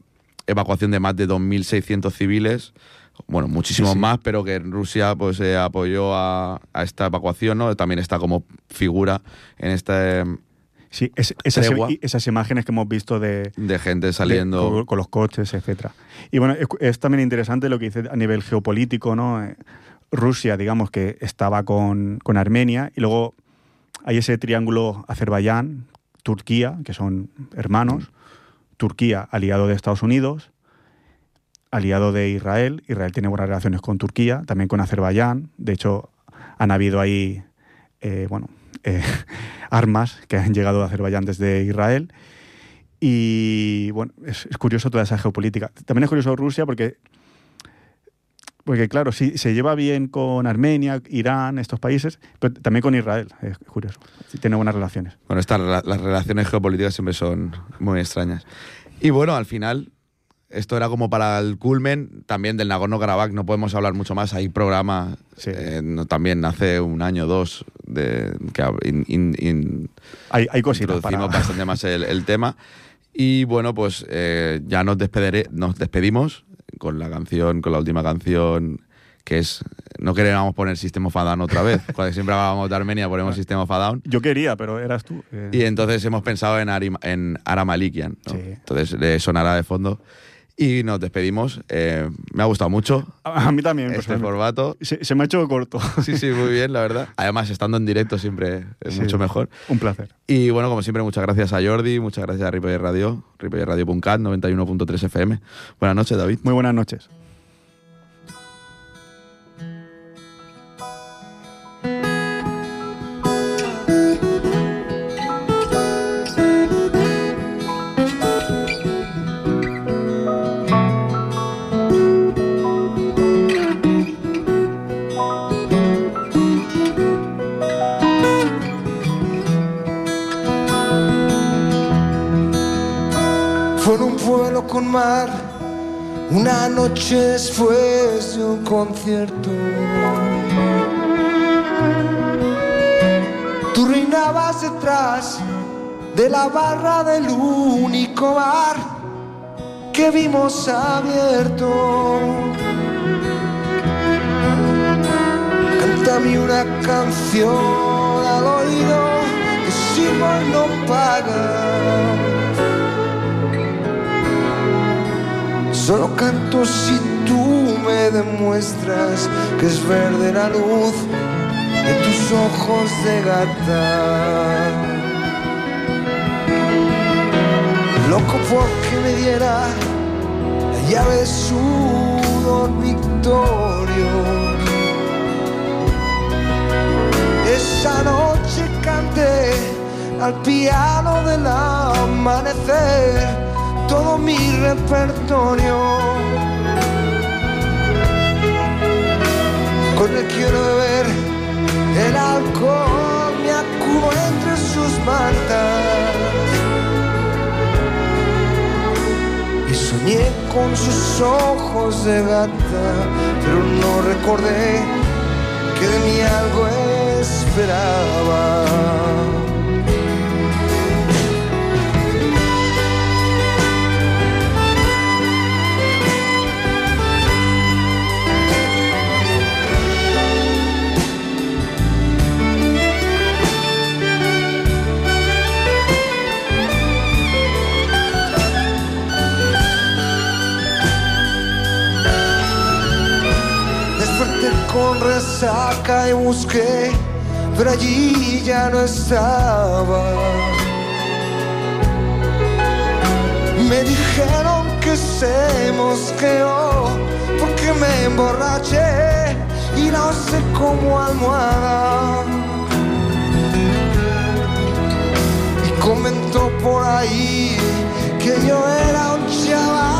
evacuación de más de 2.600 civiles bueno, muchísimos Sí, sí. más, pero que Rusia pues eh, apoyó a, a esta evacuación, ¿no? También está como figura en este Sí, es- esas, imágenes que hemos visto de, de gente de- saliendo. con, con los coches, etcétera. Y bueno, es, es también interesante lo que dice a nivel geopolítico, ¿no? Eh, Rusia, digamos que estaba con, con Armenia y luego hay ese triángulo Azerbaiyán, Turquía, que son hermanos. Turquía, aliado de Estados Unidos, aliado de Israel. Israel tiene buenas relaciones con Turquía, también con Azerbaiyán. De hecho, han habido ahí, eh, bueno, eh, armas que han llegado a Azerbaiyán desde Israel. Y bueno, es, curioso toda esa geopolítica. También es curioso Rusia porque, porque claro, sí, se lleva bien con Armenia, Irán, estos países, pero también con Israel. Es curioso. Sí, tiene buenas relaciones. Bueno, estas las relaciones geopolíticas siempre son muy extrañas. Y bueno, al final, esto era como para el culmen también del Nagorno-Karabaj. No podemos hablar mucho más. Hay programa Sí. eh, no- también hace un año o dos de, que in- in- in- Hay, hay cositas para... bastante más el, el tema. Y bueno, pues eh, ya nos, despediré, nos despedimos con la canción, con la última canción, que es. No queríamos poner System of a Down otra vez. Cuando siempre hablábamos de Armenia, ponemos System of a Down. Yo quería, pero eras tú. eh. Y entonces hemos pensado en, Ari, en. ¿no? Sí. Entonces le sonará de fondo. Y nos despedimos. Eh, me ha gustado mucho a, mí también. este personalmente. formato. Se, se me ha hecho corto. Sí, sí, muy bien, la verdad. Además, estando en directo siempre es Sí. mucho mejor. Un placer. Y bueno, como siempre, muchas gracias a Jordi, muchas gracias a Ripoller Radio, ripollerradio.cat, 91.3 FM. Buenas noches, David. Muy buenas noches. Con mar, una noche después de un concierto. Tú reinabas detrás de la barra del único bar que vimos abierto. Cántame una canción al oído que Simón no paga. Solo canto si tú me demuestras que es verde la luz de tus ojos de gata. Loco porque me diera la llave de su dormitorio. Esa noche canté al piano del amanecer todo mi repertorio. Con el quiero beber el alcohol, me acudo entre sus mantas. Y soñé con sus ojos de gata, pero no recordé que de mí algo esperaba. En resaca y busqué, pero allí ya no estaba. Me dijeron que se mosqueó porque me emborraché y la usé como almohada. Y comentó por ahí que yo era un chaval